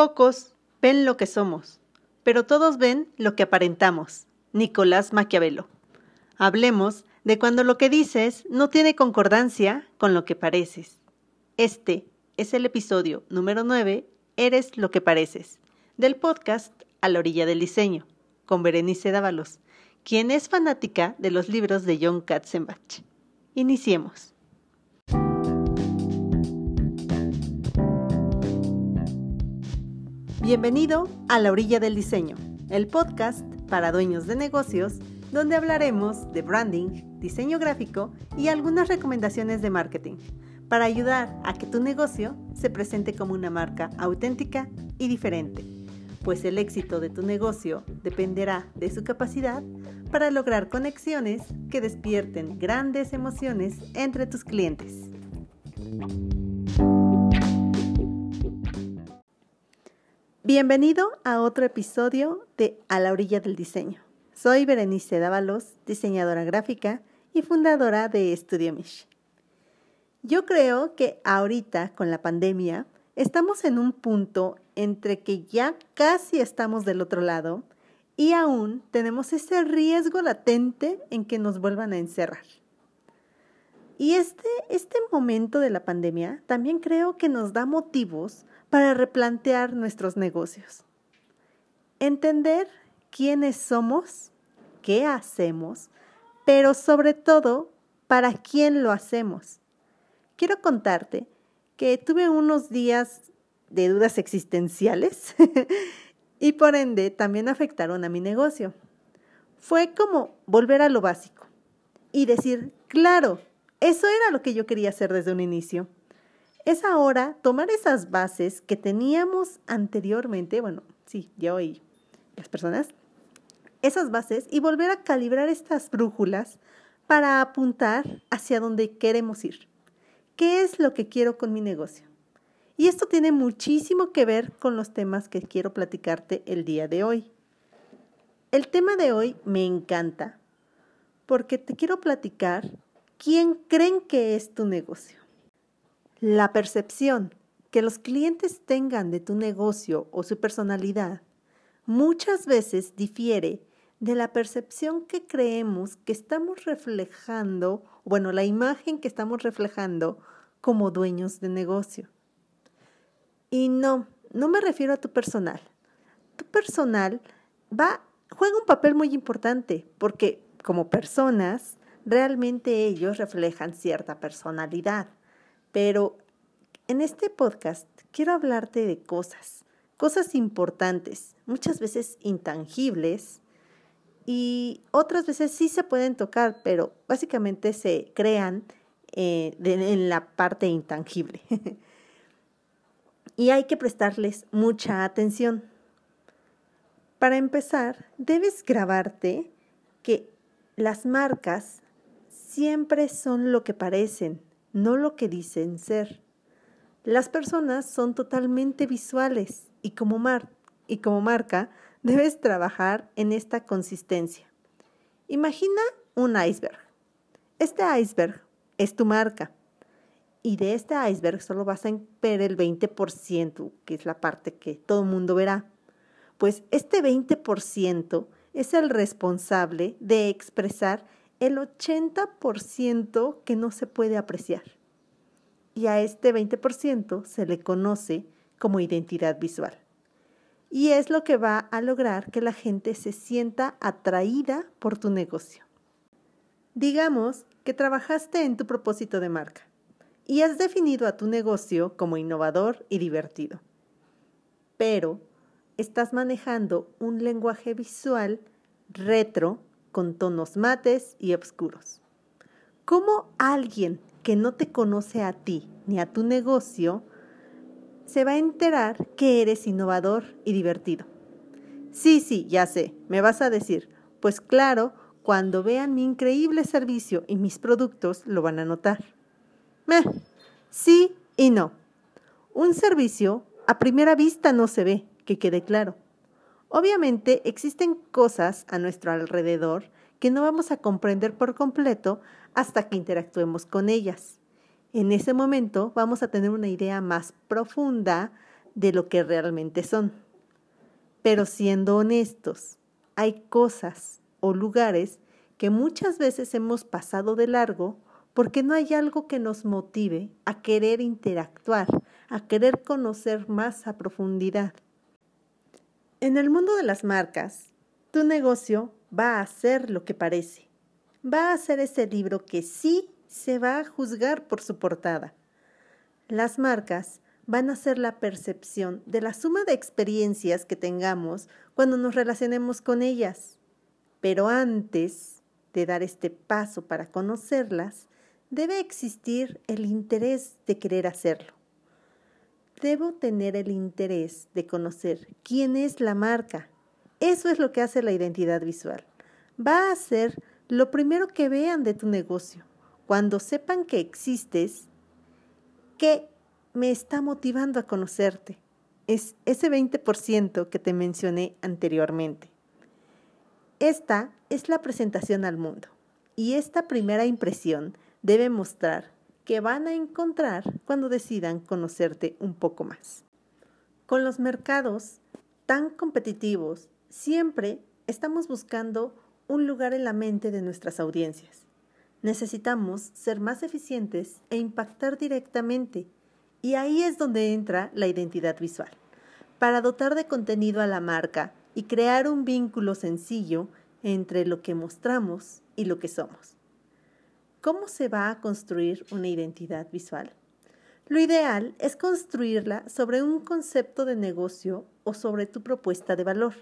pocos ven lo que somos, pero todos ven lo que aparentamos. Nicolás Maquiavelo. Hablemos de cuando lo que dices no tiene concordancia con lo que pareces. Este es el episodio número 9, Eres lo que pareces, del podcast A la orilla del diseño, con Berenice Dávalos, quien es fanática de los libros de John Katzenbach. Iniciemos. Bienvenido a La Orilla del Diseño, el podcast para dueños de negocios, donde hablaremos de branding, diseño gráfico y algunas recomendaciones de marketing para ayudar a que tu negocio se presente como una marca auténtica y diferente, pues el éxito de tu negocio dependerá de su capacidad para lograr conexiones que despierten grandes emociones entre tus clientes. Bienvenido a otro episodio de A la orilla del diseño. Soy Berenice Dávalos, diseñadora gráfica y fundadora de Studio Mish. Yo creo que ahorita con la pandemia estamos en un punto entre que ya casi estamos del otro lado y aún tenemos ese riesgo latente en que nos vuelvan a encerrar. Y este, este momento de la pandemia también creo que nos da motivos para replantear nuestros negocios. Entender quiénes somos, qué hacemos, pero sobre todo, para quién lo hacemos. Quiero contarte que tuve unos días de dudas existenciales y por ende también afectaron a mi negocio. Fue como volver a lo básico y decir, claro, eso era lo que yo quería hacer desde un inicio es ahora tomar esas bases que teníamos anteriormente, bueno, sí, yo y las personas, esas bases y volver a calibrar estas brújulas para apuntar hacia donde queremos ir. ¿Qué es lo que quiero con mi negocio? Y esto tiene muchísimo que ver con los temas que quiero platicarte el día de hoy. El tema de hoy me encanta porque te quiero platicar quién creen que es tu negocio. La percepción que los clientes tengan de tu negocio o su personalidad muchas veces difiere de la percepción que creemos que estamos reflejando, bueno, la imagen que estamos reflejando como dueños de negocio. Y no, no me refiero a tu personal. Tu personal va juega un papel muy importante porque como personas realmente ellos reflejan cierta personalidad. Pero en este podcast quiero hablarte de cosas, cosas importantes, muchas veces intangibles y otras veces sí se pueden tocar, pero básicamente se crean eh, en la parte intangible. y hay que prestarles mucha atención. Para empezar, debes grabarte que las marcas siempre son lo que parecen no lo que dicen ser. Las personas son totalmente visuales y como, y como marca debes trabajar en esta consistencia. Imagina un iceberg. Este iceberg es tu marca y de este iceberg solo vas a ver el 20%, que es la parte que todo el mundo verá. Pues este 20% es el responsable de expresar el 80% que no se puede apreciar. Y a este 20% se le conoce como identidad visual. Y es lo que va a lograr que la gente se sienta atraída por tu negocio. Digamos que trabajaste en tu propósito de marca y has definido a tu negocio como innovador y divertido. Pero estás manejando un lenguaje visual retro con tonos mates y oscuros. ¿Cómo alguien que no te conoce a ti ni a tu negocio se va a enterar que eres innovador y divertido? Sí, sí, ya sé, me vas a decir, pues claro, cuando vean mi increíble servicio y mis productos lo van a notar. Meh, sí y no. Un servicio a primera vista no se ve, que quede claro. Obviamente existen cosas a nuestro alrededor que no vamos a comprender por completo hasta que interactuemos con ellas. En ese momento vamos a tener una idea más profunda de lo que realmente son. Pero siendo honestos, hay cosas o lugares que muchas veces hemos pasado de largo porque no hay algo que nos motive a querer interactuar, a querer conocer más a profundidad. En el mundo de las marcas, tu negocio va a ser lo que parece. Va a ser ese libro que sí se va a juzgar por su portada. Las marcas van a ser la percepción de la suma de experiencias que tengamos cuando nos relacionemos con ellas. Pero antes de dar este paso para conocerlas, debe existir el interés de querer hacerlo. Debo tener el interés de conocer quién es la marca. Eso es lo que hace la identidad visual. Va a ser lo primero que vean de tu negocio. Cuando sepan que existes, que me está motivando a conocerte. Es ese 20% que te mencioné anteriormente. Esta es la presentación al mundo y esta primera impresión debe mostrar que van a encontrar cuando decidan conocerte un poco más. Con los mercados tan competitivos, siempre estamos buscando un lugar en la mente de nuestras audiencias. Necesitamos ser más eficientes e impactar directamente y ahí es donde entra la identidad visual, para dotar de contenido a la marca y crear un vínculo sencillo entre lo que mostramos y lo que somos. ¿Cómo se va a construir una identidad visual? Lo ideal es construirla sobre un concepto de negocio o sobre tu propuesta de valor,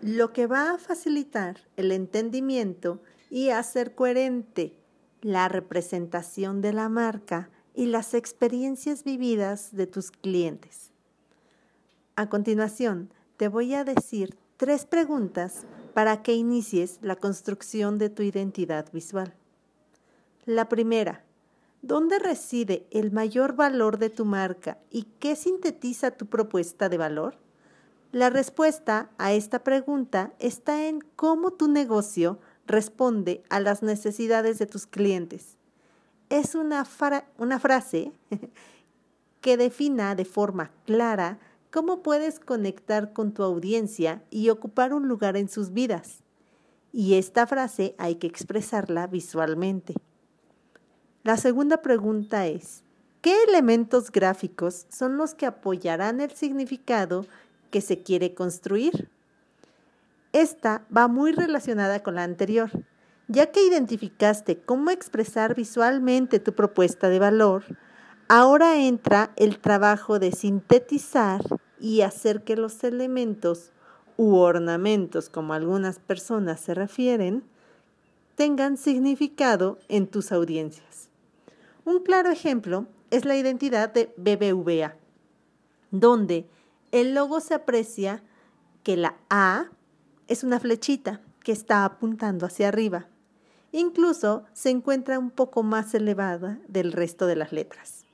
lo que va a facilitar el entendimiento y hacer coherente la representación de la marca y las experiencias vividas de tus clientes. A continuación, te voy a decir tres preguntas para que inicies la construcción de tu identidad visual. La primera, ¿dónde reside el mayor valor de tu marca y qué sintetiza tu propuesta de valor? La respuesta a esta pregunta está en cómo tu negocio responde a las necesidades de tus clientes es una, una frase que defina de forma clara cómo puedes conectar con tu audiencia y ocupar un lugar en sus vidas. Y esta frase hay que expresarla visualmente. La segunda pregunta es, ¿qué elementos gráficos son los que apoyarán el significado que se quiere construir? Esta va muy relacionada con la anterior. Ya que identificaste cómo expresar visualmente tu propuesta de valor, ahora entra el trabajo de sintetizar y hacer que los elementos u ornamentos, como algunas personas se refieren, tengan significado en tus audiencias. Un claro ejemplo es la identidad de BBVA, donde el logo se aprecia que la A es una flechita que está apuntando hacia arriba Incluso se encuentra un poco más elevada del resto de las letras.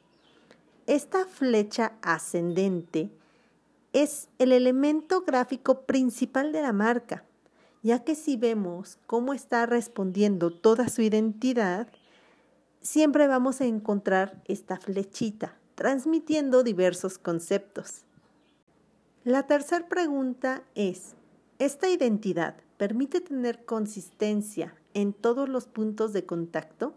Esta flecha ascendente es el elemento gráfico principal de la marca, ya que si vemos cómo está respondiendo toda su identidad, siempre vamos a encontrar esta flechita, transmitiendo diversos conceptos. La tercera pregunta es, ¿esta identidad permite tener consistencia en todos los puntos de contacto?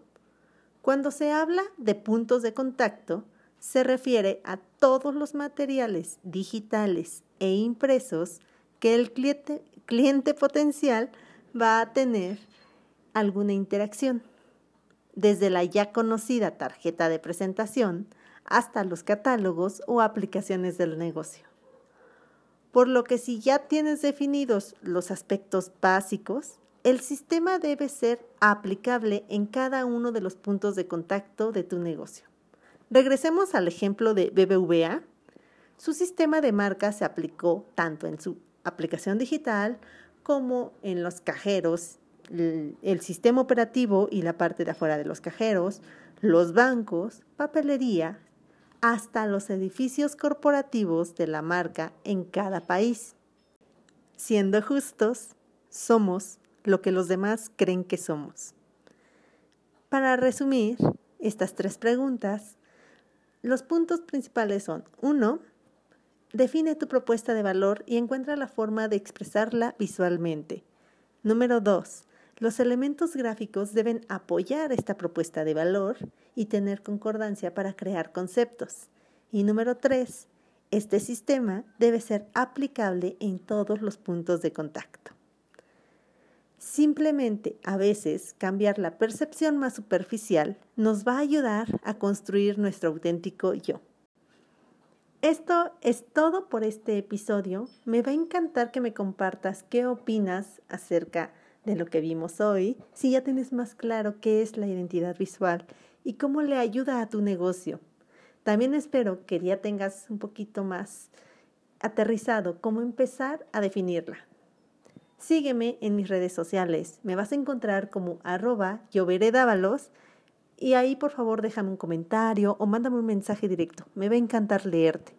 Cuando se habla de puntos de contacto, se refiere a todos los materiales digitales e impresos que el cliente, cliente potencial va a tener alguna interacción, desde la ya conocida tarjeta de presentación hasta los catálogos o aplicaciones del negocio. Por lo que si ya tienes definidos los aspectos básicos, el sistema debe ser aplicable en cada uno de los puntos de contacto de tu negocio. Regresemos al ejemplo de BBVA. Su sistema de marca se aplicó tanto en su aplicación digital como en los cajeros, el, sistema operativo y la parte de afuera de los cajeros, los bancos, papelería, hasta los edificios corporativos de la marca en cada país. Siendo justos, somos lo que los demás creen que somos. Para resumir estas tres preguntas, los puntos principales son, uno, define tu propuesta de valor y encuentra la forma de expresarla visualmente. Número 2. Los elementos gráficos deben apoyar esta propuesta de valor y tener concordancia para crear conceptos. Y número 3. Este sistema debe ser aplicable en todos los puntos de contacto. Simplemente a veces cambiar la percepción más superficial nos va a ayudar a construir nuestro auténtico yo. Esto es todo por este episodio. Me va a encantar que me compartas qué opinas acerca de lo que vimos hoy, si ya tienes más claro qué es la identidad visual y cómo le ayuda a tu negocio. También espero que ya tengas un poquito más aterrizado cómo empezar a definirla. Sígueme en mis redes sociales. Me vas a encontrar como arroba y ahí por favor déjame un comentario o mándame un mensaje directo. Me va a encantar leerte.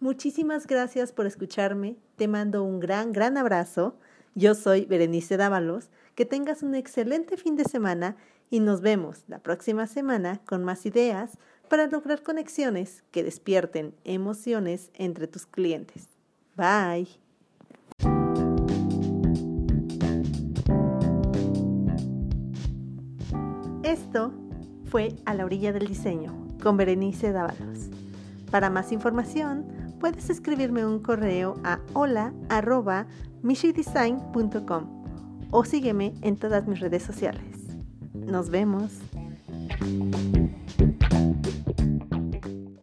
Muchísimas gracias por escucharme. Te mando un gran, gran abrazo. Yo soy Berenice Dávalos. Que tengas un excelente fin de semana y nos vemos la próxima semana con más ideas para lograr conexiones que despierten emociones entre tus clientes. Bye. Esto fue A la orilla del diseño con Berenice Dávalos. Para más información, puedes escribirme un correo a hola@mishidesign.com o sígueme en todas mis redes sociales. Nos vemos.